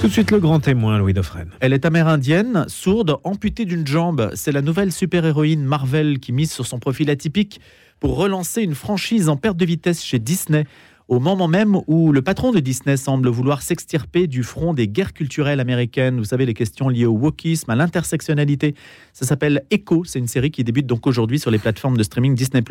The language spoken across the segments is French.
Tout de suite le grand témoin, Louis Dauphren. Elle est amérindienne, sourde, amputée d'une jambe. C'est la nouvelle super-héroïne Marvel qui mise sur son profil atypique pour relancer une franchise en perte de vitesse chez Disney au moment même où le patron de Disney semble vouloir s'extirper du front des guerres culturelles américaines. Vous savez, les questions liées au wokisme, à l'intersectionnalité. Ça s'appelle Echo. C'est une série qui débute donc aujourd'hui sur les plateformes de streaming Disney+,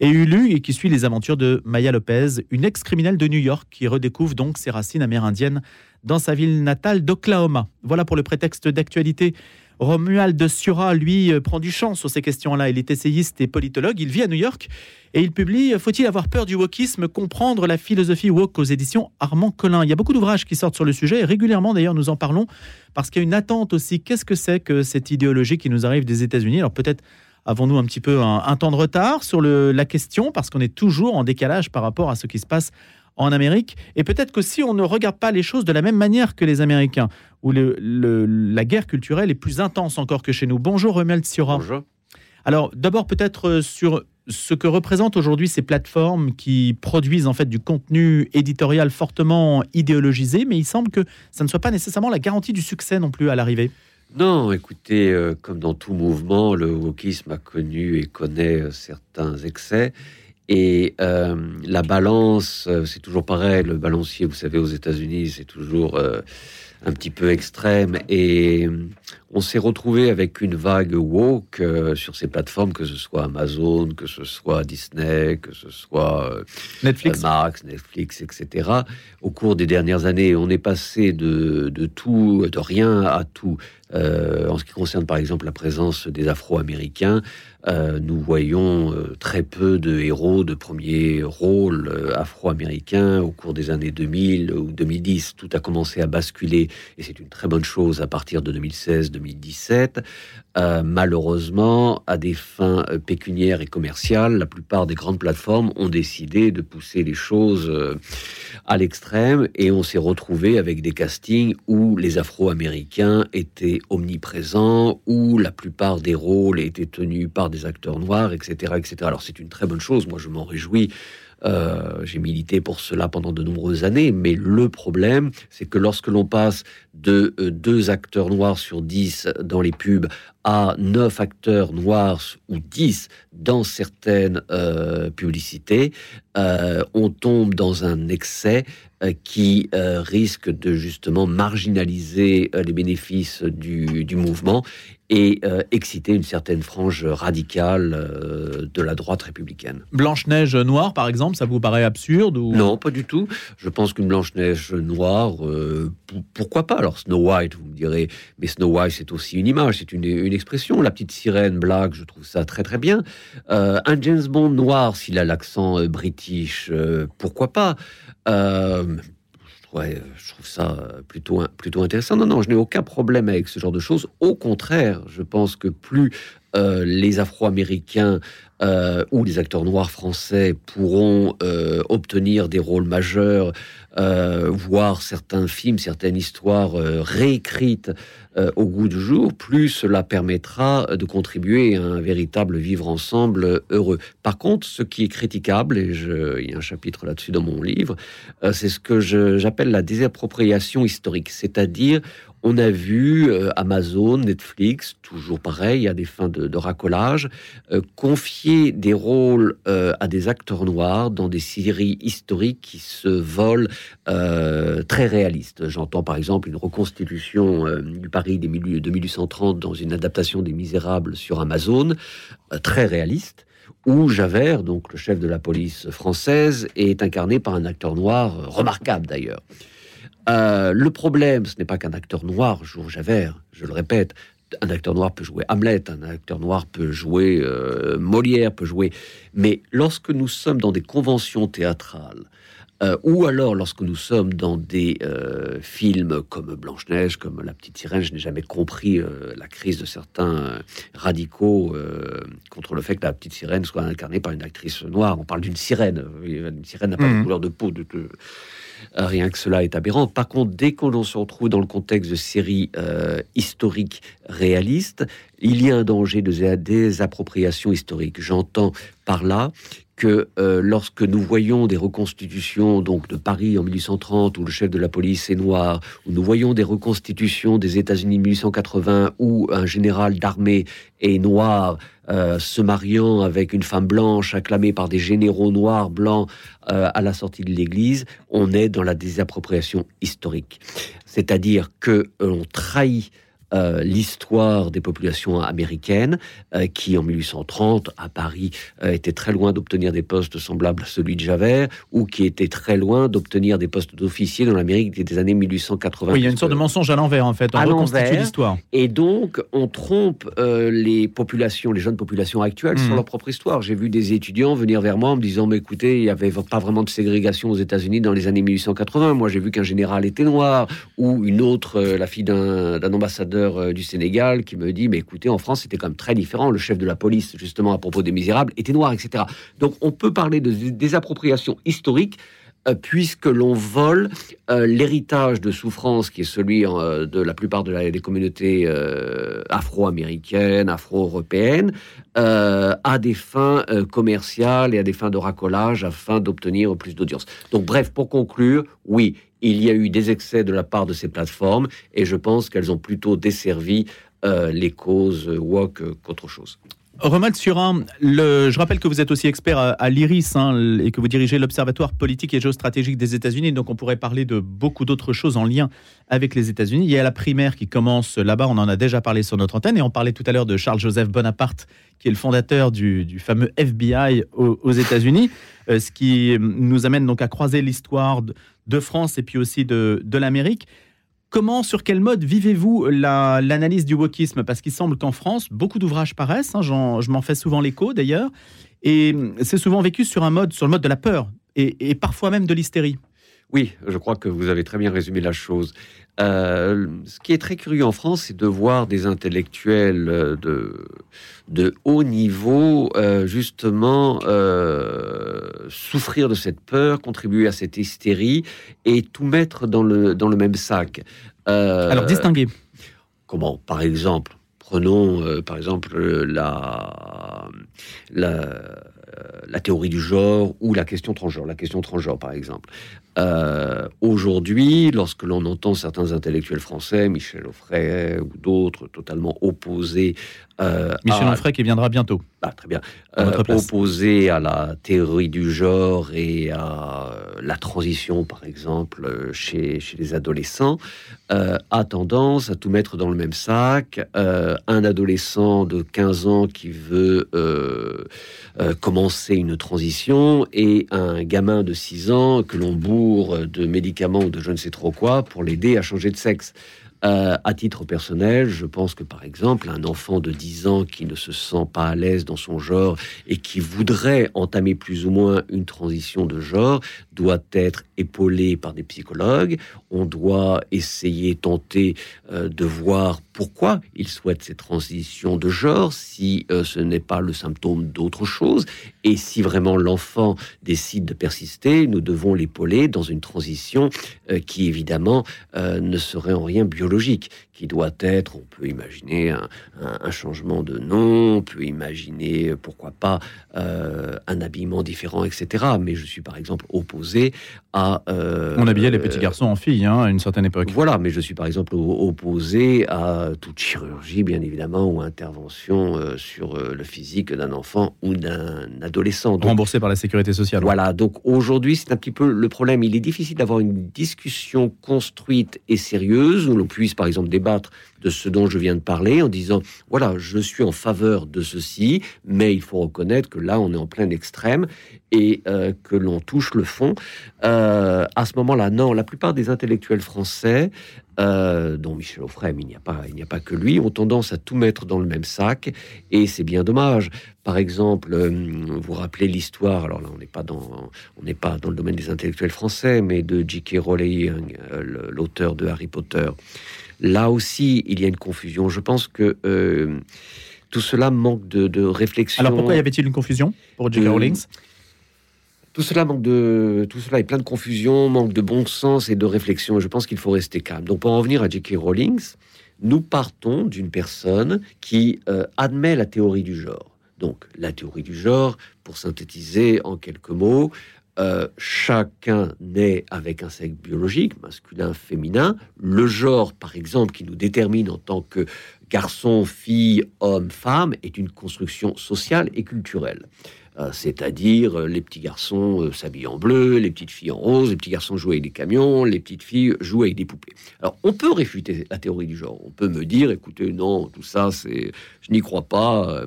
et Hulu, et qui suit les aventures de Maya Lopez, une ex-criminelle de New York qui redécouvre donc ses racines amérindiennes dans sa ville natale d'Oklahoma. Voilà pour le prétexte d'actualité. Romuald Sura, lui, euh, prend du champ sur ces questions-là. Il est essayiste et politologue. Il vit à New York et il publie Faut-il avoir peur du wokisme Comprendre la philosophie woke aux éditions Armand Collin. Il y a beaucoup d'ouvrages qui sortent sur le sujet et régulièrement, d'ailleurs, nous en parlons parce qu'il y a une attente aussi. Qu'est-ce que c'est que cette idéologie qui nous arrive des États-Unis? Alors peut-être avons-nous un petit peu un, temps de retard sur la question parce qu'on est toujours en décalage par rapport à ce qui se passe en Amérique. Et peut-être que si on ne regarde pas les choses de la même manière que les Américains, où la guerre culturelle est plus intense encore que chez nous. Bonjour Romuald Siora. Bonjour. Alors d'abord peut-être euh, sur ce que représentent aujourd'hui ces plateformes qui produisent en fait du contenu éditorial fortement idéologisé, mais il semble que ça ne soit pas nécessairement la garantie du succès non plus à l'arrivée. Non, écoutez, euh, comme dans tout mouvement, le wokisme a connu et connaît euh, certains excès. Et euh, la balance, euh, c'est toujours pareil. Le balancier, vous savez, aux États-Unis, c'est toujours euh, un petit peu extrême. Et on s'est retrouvé avec une vague woke sur ces plateformes, que ce soit Amazon, que ce soit Disney, que ce soit Netflix, Max, Netflix, etc. Au cours des dernières années, on est passé de, de tout, de rien à tout. en ce qui concerne par exemple la présence des Afro-Américains, euh, nous voyons euh, très peu de héros de premier rôle euh, afro-américains au cours des années 2000 ou 2010. Tout a commencé à basculer et c'est une très bonne chose à partir de 2016-2017. malheureusement, à des fins pécuniaires et commerciales, la plupart des grandes plateformes ont décidé de pousser les choses à l'extrême et on s'est retrouvé avec des castings où les Afro-Américains étaient omniprésents, où la plupart des rôles étaient tenus par des acteurs noirs, etc. etc. Alors c'est une très bonne chose, moi je m'en réjouis. Euh, j'ai milité pour cela pendant de nombreuses années, mais le problème, c'est que lorsque l'on passe de euh, deux acteurs noirs sur dix dans les pubs à neuf acteurs noirs ou dix dans certaines euh, publicités, on tombe dans un excès qui risque de justement marginaliser les bénéfices du, du mouvement et euh, exciter une certaine frange radicale euh, de la droite républicaine. Blanche-Neige noire, par exemple, ça vous paraît absurde ou... Non, pas du tout. Je pense qu'une Blanche-Neige noire, euh, pourquoi pas? Alors Snow White, vous me direz, mais Snow White, c'est aussi une image, c'est une, une, expression. La petite sirène blague, je trouve ça très très bien. un James Bond noir, s'il a l'accent british, pourquoi pas? Je trouve ça plutôt, plutôt intéressant. Non, non, je n'ai aucun problème avec ce genre de choses. Au contraire, je pense que plus euh, les Afro-Américains euh, ou les acteurs noirs français pourront euh, obtenir des rôles majeurs, voir certains films, certaines histoires réécrites au goût du jour, plus cela permettra de contribuer à un véritable vivre ensemble heureux. Par contre, ce qui est critiquable, et il y a un chapitre là-dessus dans mon livre, c'est ce que j'appelle la désappropriation historique, c'est-à-dire on a vu euh, Amazon, Netflix, toujours pareil, à des fins de, racolage, euh, confier des rôles euh, à des acteurs noirs dans des séries historiques qui se volent très réalistes. J'entends par exemple une reconstitution du Paris des milieux de 1830 dans une adaptation des Misérables sur Amazon, très réaliste où Javert, donc le chef de la police française, est incarné par un acteur noir remarquable d'ailleurs. Euh, le problème, ce n'est pas qu'un acteur noir joue Javert, je le répète. Un acteur noir peut jouer Hamlet, un acteur noir peut jouer euh, Molière, peut jouer. Mais lorsque nous sommes dans des conventions théâtrales, euh, ou alors lorsque nous sommes dans des films comme Blanche-Neige, comme La Petite Sirène, je n'ai jamais compris la crise de certains radicaux contre le fait que La Petite Sirène soit incarnée par une actrice noire. On parle d'une sirène. Une sirène n'a pas de mmh. couleur de peau. de, euh, rien que cela est aberrant. Par contre, dès qu'on se retrouve dans le contexte de séries euh, historiques réalistes, il y a un danger de désappropriation historique. J'entends par là que euh, lorsque nous voyons des reconstitutions donc de Paris en 1830 où le chef de la police est noir, où nous voyons des reconstitutions des États-Unis en 1880 où un général d'armée est noir, euh, se mariant avec une femme blanche acclamée par des généraux noirs blancs euh, à la sortie de l'Église, on est dans la désappropriation historique. C'est-à-dire que on trahit euh, l'histoire des populations américaines euh, qui, en 1830, à Paris, euh, étaient très loin d'obtenir des postes semblables à celui de Javert ou qui étaient très loin d'obtenir des postes d'officiers dans l'Amérique des années 1880. Oui, il y a une sorte de mensonge à l'envers, en fait. On reconstitue l'histoire. Et donc, on trompe les populations, les jeunes populations actuelles sur hmm. leur propre histoire. J'ai vu des étudiants venir vers moi en me disant Mais écoutez, il n'y avait pas vraiment de ségrégation aux États-Unis dans les années 1880. Moi, j'ai vu qu'un général était noir ou une autre, la fille d'un ambassadeur euh, du Sénégal qui me dit, mais écoutez, en France, c'était quand même très différent. Le chef de la police, justement, à propos des misérables, était noir, etc. Donc, on peut parler de désappropriation historique euh, puisque l'on vole euh, l'héritage de souffrance qui est celui de la plupart de des communautés afro-américaines, afro-européennes, à des fins commerciales et à des fins de racolage afin d'obtenir plus d'audience. Donc bref, pour conclure, oui, il y a eu des excès de la part de ces plateformes et je pense qu'elles ont plutôt desservi euh, les causes woke qu'autre chose. Romain Surin, le, je rappelle que vous êtes aussi expert à, l'IRIS hein, et que vous dirigez l'Observatoire politique et géostratégique des États-Unis. Donc, on pourrait parler de beaucoup d'autres choses en lien avec les États-Unis. Il y a la primaire qui commence là-bas. On en a déjà parlé sur notre antenne et on parlait tout à l'heure de Charles-Joseph Bonaparte, qui est le fondateur du, fameux FBI aux, États-Unis. Euh, ce qui nous amène donc à croiser l'histoire de, France et puis aussi de, de l'Amérique. Comment, sur quel mode vivez-vous l'analyse du wokisme? Parce qu'il semble qu'en France, beaucoup d'ouvrages paraissent, hein, je m'en fais souvent l'écho d'ailleurs, et c'est souvent vécu sur un mode, sur le mode de la peur, et, parfois même de l'hystérie. Oui, je crois que vous avez très bien résumé la chose. Euh, ce qui est très curieux en France, c'est de voir des intellectuels de, de haut niveau, euh, justement, euh, souffrir de cette peur, contribuer à cette hystérie et tout mettre dans le, dans le même sac. Euh, Alors, distinguer. Comment? Par exemple, prenons par exemple la, la, la, théorie du genre ou la question transgenre. La question transgenre, par exemple. Euh, aujourd'hui, lorsque l'on entend certains intellectuels français, Michel Offray ou d'autres, totalement opposés. Euh, Michel Offray qui viendra bientôt. Ah, très bien. Euh, opposés à la théorie du genre et à la transition, par exemple, chez, chez les adolescents, a tendance à tout mettre dans le même sac. un adolescent de 15 ans qui veut commencer une transition et un gamin de 6 ans que l'on bourre de médicaments ou de je ne sais trop quoi pour l'aider à changer de sexe. Euh, à titre personnel, je pense que par exemple, un enfant de 10 ans qui ne se sent pas à l'aise dans son genre et qui voudrait entamer plus ou moins une transition de genre doit être épaulé par des psychologues. On doit essayer, tenter euh, de voir pourquoi il souhaite cette transition de genre, si euh, ce n'est pas le symptôme d'autre chose. Et si vraiment l'enfant décide de persister, nous devons l'épauler dans une transition qui évidemment ne serait en rien biologique qui doit être, on peut imaginer un, changement de nom, on peut imaginer, pourquoi pas, euh, un habillement différent, etc. Mais je suis par exemple opposé à... Euh, on habillait les petits garçons en filles hein, à une certaine époque. Voilà, mais je suis par exemple opposé à toute chirurgie, bien évidemment, ou intervention euh, sur le physique d'un enfant ou d'un adolescent. Remboursé par la sécurité sociale. Voilà, donc aujourd'hui, c'est un petit peu le problème. Il est difficile d'avoir une discussion construite et sérieuse où l'on puisse, par exemple, débattre de ce dont je viens de parler en disant voilà, je suis en faveur de ceci, mais il faut reconnaître que là, on est en plein extrême et euh, que l'on touche le fond. Euh, à ce moment-là, non, la plupart des intellectuels français, euh, dont Michel Offray, mais il n'y a pas, il n'y a pas que lui, ont tendance à tout mettre dans le même sac, et c'est bien dommage. Par exemple, vous vous rappelez l'histoire, alors là, on n'est pas dans, on n'est pas dans le domaine des intellectuels français, mais de J.K. Rowling, l'auteur de Harry Potter. Là aussi, il y a une confusion. Je pense que euh, tout cela manque de, réflexion. Alors pourquoi y avait-il une confusion pour J.K. Rowling? Tout cela manque de, tout cela est plein de confusion, manque de bon sens et de réflexion. je pense qu'il faut rester calme. Donc, pour en revenir à J.K. Rowling, nous partons d'une personne qui euh, admet la théorie du genre. Donc, la théorie du genre, pour synthétiser en quelques mots, euh, chacun naît avec un sexe biologique, masculin, féminin. Le genre, par exemple, qui nous détermine en tant que garçon, fille, homme, femme, est une construction sociale et culturelle. Euh, c'est-à-dire euh, les petits garçons s'habillent en bleu, les petites filles en rose, les petits garçons jouent avec des camions, les petites filles jouent avec des poupées. Alors on peut réfuter la théorie du genre, on peut me dire, écoutez, non, tout ça, c'est, je n'y crois pas,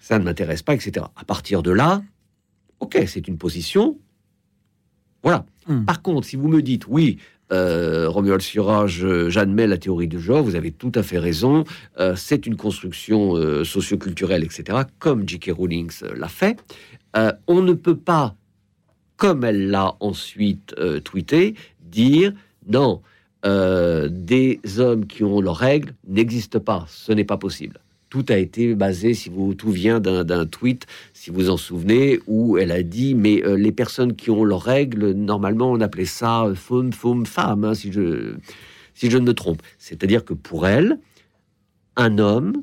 ça ne m'intéresse pas, etc. À partir de là, ok, c'est une position. Voilà. Hmm. Par contre, si vous me dites, oui, euh, Romuald Sura, j'admets la théorie du genre, vous avez tout à fait raison, euh, c'est une construction euh, socioculturelle, etc., comme J.K. Rowling l'a fait. on ne peut pas, comme elle l'a ensuite tweeté, dire non, des hommes qui ont leurs règles n'existent pas, ce n'est pas possible tout a été basé, si vous tout vient d'un tweet, si vous en souvenez, où elle a dit mais euh, les personnes qui ont leurs règles, normalement on appelait ça femme, femme, femme, hein, si je si je ne me trompe. C'est-à-dire que pour elle, un homme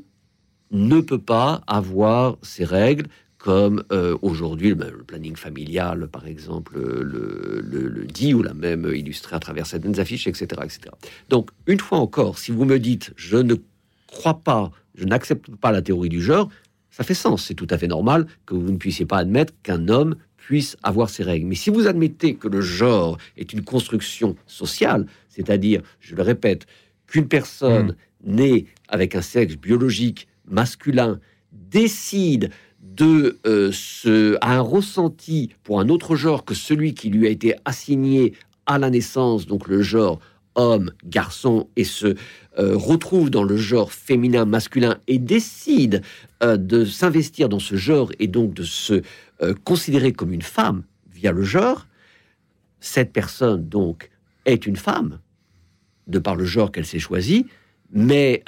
ne peut pas avoir ses règles comme euh, aujourd'hui le, planning familial, par exemple, le, le, dit ou l'a même illustré à travers certaines affiches, etc., etc. Donc, une fois encore, si vous me dites je ne crois pas je n'accepte pas la théorie du genre, ça fait sens. C'est tout à fait normal que vous ne puissiez pas admettre qu'un homme puisse avoir ses règles. Mais si vous admettez que le genre est une construction sociale, c'est-à-dire, je le répète, qu'une personne hmm. née avec un sexe biologique masculin décide de euh, ce, un ressenti pour un autre genre que celui qui lui a été assigné à la naissance, donc le genre homme, garçon, et se euh, retrouve dans le genre féminin, masculin, et décide euh, de s'investir dans ce genre et donc de se euh, considérer comme une femme via le genre, cette personne donc est une femme, de par le genre qu'elle s'est choisi, mais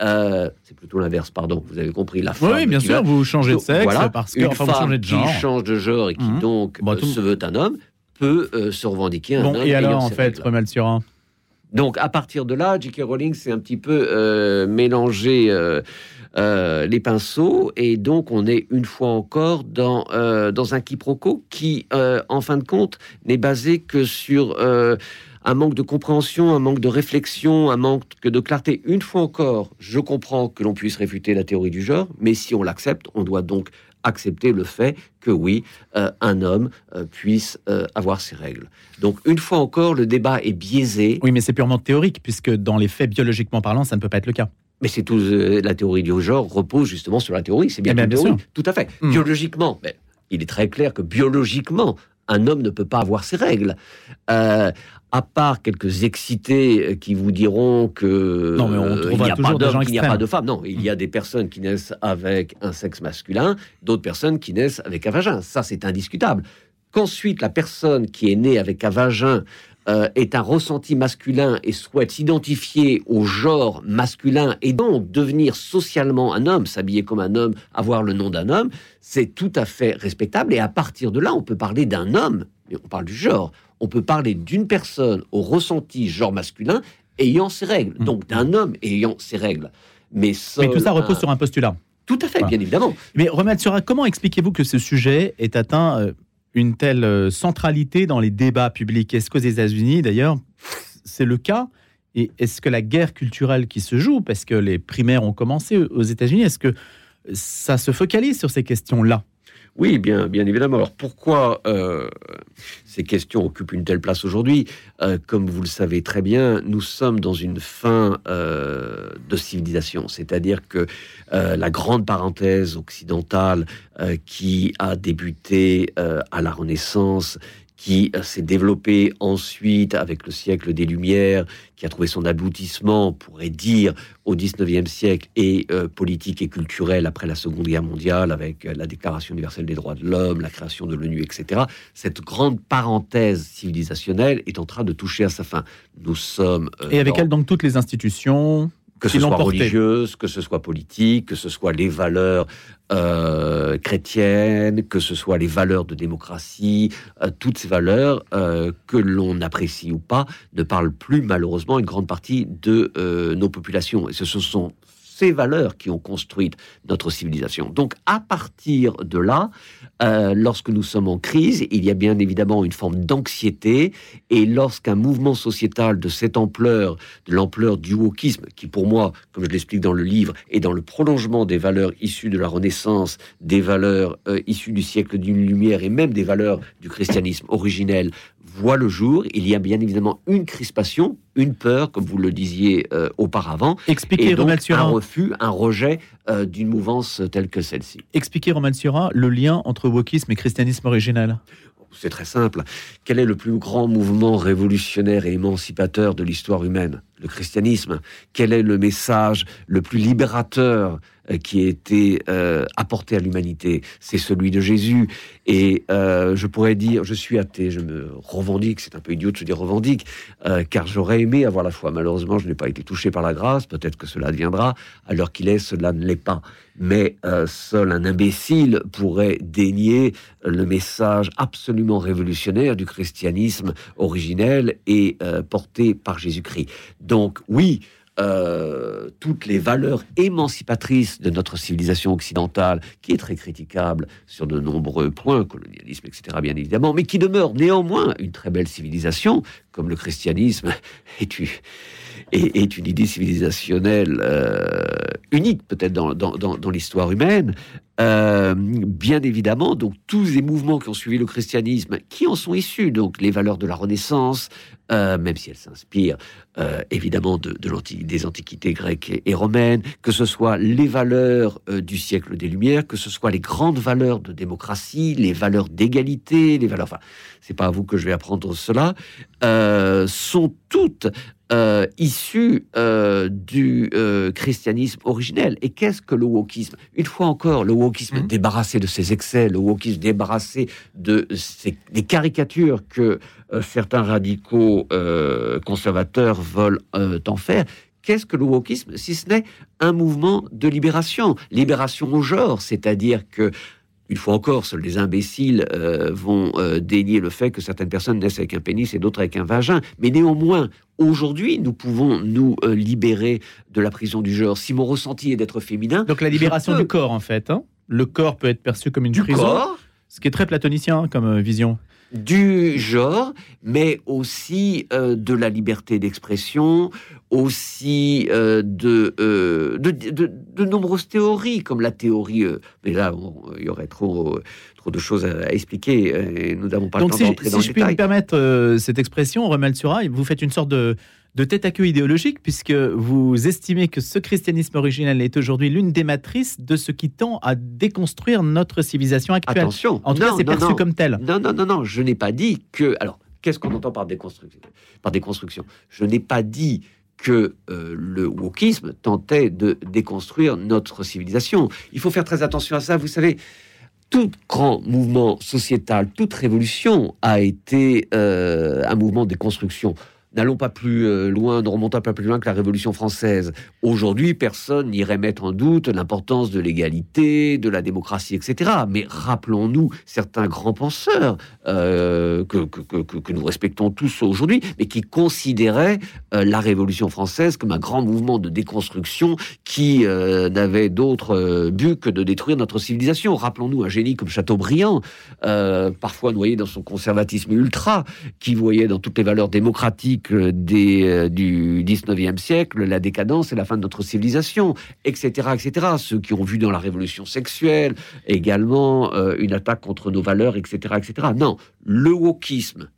c'est plutôt l'inverse, pardon, vous avez compris, la femme. Oui, bien sûr, vous changez de sexe voilà, parce que une femme de genre. qui change de genre et qui mhm. donc se veut un homme peut se revendiquer un bon, homme. Et alors, en fait, Romal Surin donc à partir de là, J.K. Rowling s'est un petit peu euh, mélangé euh, euh, les pinceaux et donc on est une fois encore dans, dans un quiproquo qui, en fin de compte, n'est basé que sur un manque de compréhension, un manque de réflexion, un manque de clarté. Une fois encore, je comprends que l'on puisse réfuter la théorie du genre, mais si on l'accepte, on doit donc accepter le fait que oui, euh, un homme euh, puisse euh, avoir ses règles. Donc une fois encore, le débat est biaisé. Oui, mais c'est purement théorique, puisque dans les faits, biologiquement parlant, ça ne peut pas être le cas. Mais c'est tout. la théorie du genre repose justement sur la théorie. C'est bien, eh bien, théorie. Tout à fait. Hmm. Biologiquement, mais il est très clair que biologiquement, un homme ne peut pas avoir ses règles. Euh, à part quelques excités euh, qui vous diront que non, mais on euh, il n'y a pas d'homme, il n'y a pas de femme. Non, il y a des personnes qui naissent avec un sexe masculin, d'autres personnes qui naissent avec un vagin. Ça, c'est indiscutable. Qu'ensuite, la personne qui est née avec un vagin euh, est un ressenti masculin et souhaite s'identifier au genre masculin et donc devenir socialement un homme, s'habiller comme un homme, avoir le nom d'un homme, c'est tout à fait respectable. Et à partir de là, on peut parler d'un homme, mais on parle du genre. On peut parler d'une personne au ressenti genre masculin ayant ses règles, mmh. donc d'un homme ayant ses règles. Mais, mais tout ça repose sur un postulat. Tout à fait, bien évidemment. Mais Romain Sura, comment expliquez-vous que ce sujet est atteint euh, une telle euh, centralité dans les débats publics. Est-ce qu'aux États-Unis, d'ailleurs, c'est le cas? Et est-ce que la guerre culturelle qui se joue, parce que les primaires ont commencé aux États-Unis, est-ce que ça se focalise sur ces questions-là? Oui, bien, bien évidemment. Alors pourquoi euh, ces questions occupent une telle place aujourd'hui? Euh, Comme vous le savez très bien, nous sommes dans une fin euh, de civilisation, c'est-à-dire que la grande parenthèse occidentale qui a débuté à la Renaissance, qui euh, s'est développé ensuite avec le siècle des Lumières, qui a trouvé son aboutissement, on pourrait dire, au XIXe siècle, et euh, politique et culturel après la Seconde Guerre mondiale, avec euh, la Déclaration universelle des droits de l'homme, la création de l'ONU, etc. Cette grande parenthèse civilisationnelle est en train de toucher à sa fin. Nous sommes... et avec elle, donc, toutes les institutions que ce soit religieuse, que ce soit politique, que ce soit les valeurs euh, chrétiennes, que ce soit les valeurs de démocratie, euh, toutes ces valeurs euh, que l'on apprécie ou pas ne parlent plus malheureusement une grande partie de nos populations. Et ce sont ces valeurs qui ont construit notre civilisation. Donc, à partir de là, euh, lorsque nous sommes en crise, il y a bien évidemment une forme d'anxiété. Et lorsqu'un mouvement sociétal de cette ampleur, de l'ampleur du wokisme, qui pour moi, comme je l'explique dans le livre, est dans le prolongement des valeurs issues de la Renaissance, des valeurs euh, issues du siècle d'une lumière et même des valeurs du christianisme originel, voit le jour, il y a bien évidemment une crispation, une peur, comme vous le disiez euh, auparavant, Expliquez, et donc Romain un refus, un rejet euh, d'une mouvance telle que celle-ci. Expliquez, Roman Sura, le lien entre wokisme et christianisme original. C'est très simple. Quel est le plus grand mouvement révolutionnaire et émancipateur de l'histoire humaine? Le christianisme. Quel est le message le plus libérateur euh, qui a été euh, apporté à l'humanité? C'est celui de Jésus. Et euh, je pourrais dire, je suis athée, je me revendique, c'est un peu idiot de se dire revendique, car j'aurais aimé avoir la foi. Malheureusement, je n'ai pas été touché par la grâce, peut-être que cela deviendra, à l'heure qu'il est, cela ne l'est pas. Mais seul un imbécile pourrait dénier le message absolument révolutionnaire du christianisme originel et porté par Jésus-Christ. Donc oui, euh, toutes les valeurs émancipatrices de notre civilisation occidentale, qui est très critiquable sur de nombreux points, colonialisme, etc., bien évidemment, mais qui demeure néanmoins une très belle civilisation, comme le christianisme est, une- idée civilisationnelle euh, unique, peut-être dans l'histoire humaine. Euh, bien évidemment, donc tous les mouvements qui ont suivi le christianisme, qui en sont issus, donc les valeurs de la Renaissance, euh, même si elles s'inspirent euh, évidemment de, des antiquités grecques et, et romaines, que ce soit les valeurs du siècle des Lumières, que ce soit les grandes valeurs de démocratie, les valeurs d'égalité, les valeurs. Enfin, c'est pas à vous que je vais apprendre cela, sont toutes euh, issues euh, du euh, christianisme originel. Et qu'est-ce que le wokisme? Une fois encore, le wokisme Mhm. débarrassé de ses excès, le wokisme débarrassé de ces, des caricatures que euh, certains radicaux conservateurs veulent en faire. Qu'est-ce que le wokisme? Si ce n'est un mouvement de libération Libération au genre, c'est-à-dire que une fois encore, seuls les imbéciles euh, vont euh, dénier le fait que certaines personnes naissent avec un pénis et d'autres avec un vagin. Mais néanmoins, aujourd'hui, nous pouvons nous euh, libérer de la prison du genre. Si mon ressenti est d'être féminin, Donc la libération peux. du corps, en fait. hein. le corps peut être perçu comme une du prison, corps, ce qui est très platonicien hein, comme vision. Du genre, mais aussi euh, de la liberté d'expression, aussi euh, de, euh, de, de- de nombreuses théories, comme la théorie. mais là, il y aurait trop, trop de choses à, à expliquer, et nous n'avons pas Donc le temps si, d'entrer si dans le je puis me détail. permettre cette expression, Romain Sura, vous faites une sorte de, de tête à queue idéologique puisque vous estimez que ce christianisme originel est aujourd'hui l'une des matrices de ce qui tend à déconstruire notre civilisation actuelle. Attention, En tout cas, c'est perçu non. comme tel. Non, non, non, non, je n'ai pas dit que. Alors, qu'est-ce qu'on entend par déconstruction Par déconstruction, je n'ai pas dit que euh, le wokisme tentait de déconstruire notre civilisation. Il faut faire très attention à ça. Vous savez, tout grand mouvement sociétal, toute révolution a été euh, un mouvement de déconstruction. N'allons pas plus euh, loin, ne remontons pas plus loin que la Révolution française. Aujourd'hui, personne n'irait mettre en doute l'importance de l'égalité, de la démocratie, etc. Mais rappelons-nous certains grands penseurs euh, que, nous respectons tous aujourd'hui, mais qui considéraient euh, la Révolution française comme un grand mouvement de déconstruction qui n'avait d'autre but que de détruire notre civilisation. Rappelons-nous un génie comme Chateaubriand, parfois noyé dans son conservatisme ultra, qui voyait dans toutes les valeurs démocratiques euh, du 19e siècle la décadence et la fin de notre civilisation, etc., etc. Ceux qui ont vu dans la révolution sexuelle également euh, une attaque contre nos valeurs, etc., etc. Non, le wokisme,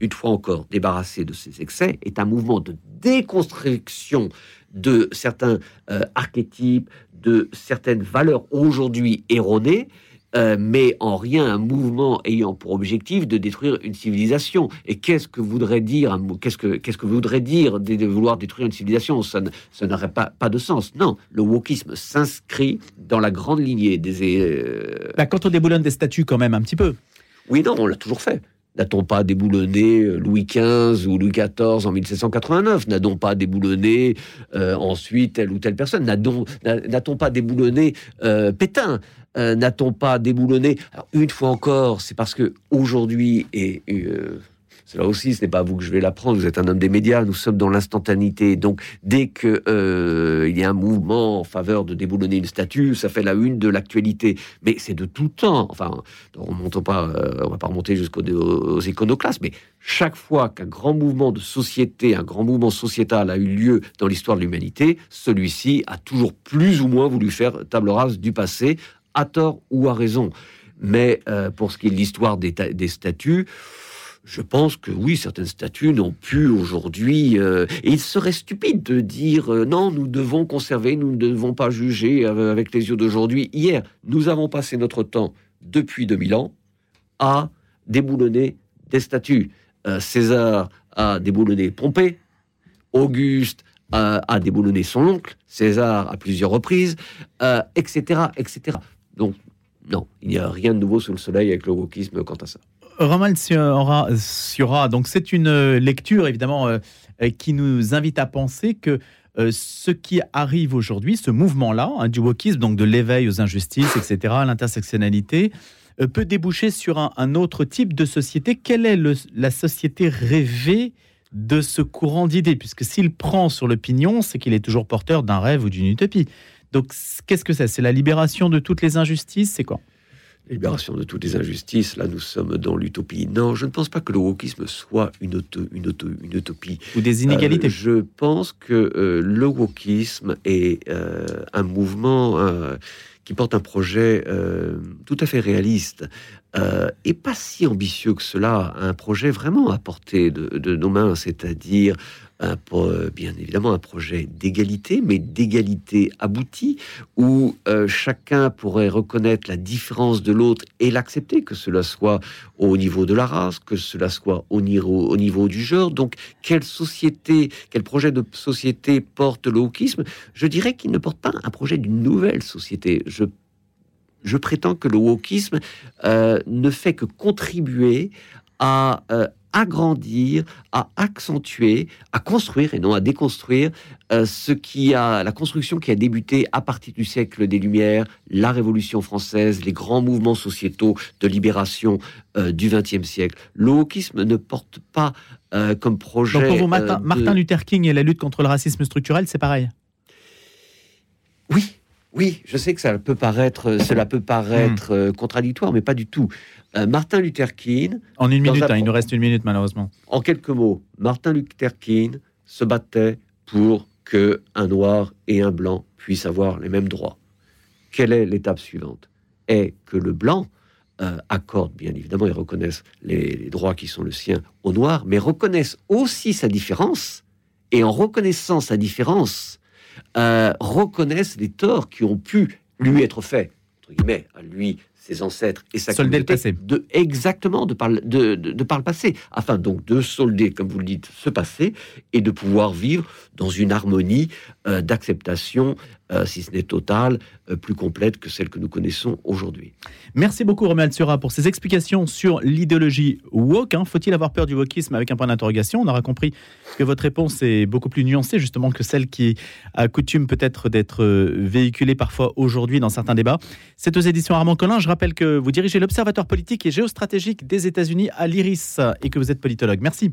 une fois encore débarrassé de ses excès, est un mouvement de déconstruction de certains euh, archétypes, de certaines valeurs aujourd'hui erronées, euh, mais en rien un mouvement ayant pour objectif de détruire une civilisation. Et qu'est-ce que voudrait dire qu'est-ce que qu'est-ce que voudrait dire de, de vouloir détruire une civilisation? Ça n'aurait pas pas de sens. Non, le wokisme s'inscrit dans la grande lignée des. euh, Bah, quand on déboulonne des statues, quand même, un petit peu. oui, non, on l'a toujours fait. N'a-t-on pas déboulonné euh, Louis XV ou Louis XIV en 1789 N'a-t-on pas déboulonné euh, ensuite telle ou telle personne? N'a-t-on n'a- n'a-t-on pas déboulonné euh, Pétain? Euh, N'a-t-on pas déboulonné? Alors, Une fois encore, c'est parce que aujourd'hui, et euh, cela aussi, ce n'est pas à vous que je vais l'apprendre. Vous êtes un homme des médias. Nous sommes dans l'instantanéité. Donc, dès que euh, il y a un mouvement en faveur de déboulonner une statue, ça fait la une de l'actualité. Mais c'est de tout temps. Enfin, on ne pas, euh, on va pas remonter jusqu'aux iconoclastes, mais chaque fois qu'un grand mouvement de société, un grand mouvement sociétal a eu lieu dans l'histoire de l'humanité, celui-ci a toujours plus ou moins voulu faire table rase du passé, à tort ou à raison. Mais euh, pour ce qui est de l'histoire des statues, je pense que oui, certaines statues n'ont plus aujourd'hui. Euh, et il serait stupide de dire euh, non, nous devons conserver, nous ne devons pas juger avec les yeux d'aujourd'hui. Hier, nous avons passé notre temps depuis 2000 ans à déboulonner des statues. César a déboulonné Pompée, Auguste a, déboulonné son oncle, César à plusieurs reprises, etc., etc. Donc non, il n'y a rien de nouveau sous le soleil avec le wokisme quant à ça. Romain Siora, donc c'est une euh, lecture évidemment euh, euh, qui nous invite à penser que ce qui arrive aujourd'hui, ce mouvement-là hein, du wokisme, donc de l'éveil aux injustices, etc., l'intersectionnalité, peut déboucher sur un, autre type de société. Quelle est la société rêvée de ce courant d'idées? Puisque s'il prend sur l'opinion, c'est qu'il est toujours porteur d'un rêve ou d'une utopie. Donc, qu'est-ce que c'est? C'est la libération de toutes les injustices? C'est quoi? Libération de toutes les injustices, là nous sommes dans l'utopie. Non, je ne pense pas que le wokisme soit une, une, utopie. Ou des inégalités. Euh, je pense que euh, le wokisme est euh, un mouvement qui porte un projet tout à fait réaliste et pas si ambitieux que cela, un projet vraiment à portée de, nos mains, c'est-à-dire un, bien évidemment un projet d'égalité, mais d'égalité aboutie, où euh, chacun pourrait reconnaître la différence de l'autre et l'accepter, que cela soit au niveau de la race, que cela soit au niveau, au niveau du genre. Donc, quelle société, quel projet de société porte le wokisme? Je dirais qu'il ne porte pas un projet d'une nouvelle société. Je prétends que le wokisme euh, ne fait que contribuer à euh, agrandir, à accentuer, à construire et non à déconstruire euh, ce qui a la construction qui a débuté à partir du siècle des Lumières, la Révolution française, les grands mouvements sociétaux de libération euh, du XXe siècle. Le wokisme ne porte pas euh, comme projet. Donc pour vous, Martin, Luther King et la lutte contre le racisme structurel, c'est pareil? Oui, oui, je sais que ça peut paraître, cela peut paraître hmm. contradictoire, mais pas du tout. Euh, Martin Luther King. En une minute, hein, il nous reste une minute malheureusement. En quelques mots, Martin Luther King se battait pour que un noir et un blanc puissent avoir les mêmes droits. Quelle est l'étape suivante? Est que le blanc euh, accorde bien évidemment et reconnaisse les, droits qui sont le sien au noir, mais reconnaisse aussi sa différence. Et en reconnaissant sa différence, euh, reconnaissent les torts qui ont pu lui être faits, entre guillemets, à lui ses ancêtres et sa solder communauté, de exactement de par, de, de, par le passé, afin donc de solder, comme vous le dites, ce passé et de pouvoir vivre dans une harmonie euh, d'acceptation, euh, si ce n'est totale, euh, plus complète que celle que nous connaissons aujourd'hui. Merci beaucoup Romain Sura pour ces explications sur l'idéologie woke. Hein. Faut-il avoir peur du wokisme avec un point d'interrogation? On aura compris que votre réponse est beaucoup plus nuancée justement que celle qui a coutume peut-être d'être véhiculée parfois aujourd'hui dans certains débats. C'est aux éditions Armand Collin. Je rappelle que vous dirigez l'Observatoire politique et géostratégique des États-Unis à l'IRIS et que vous êtes politologue. Merci.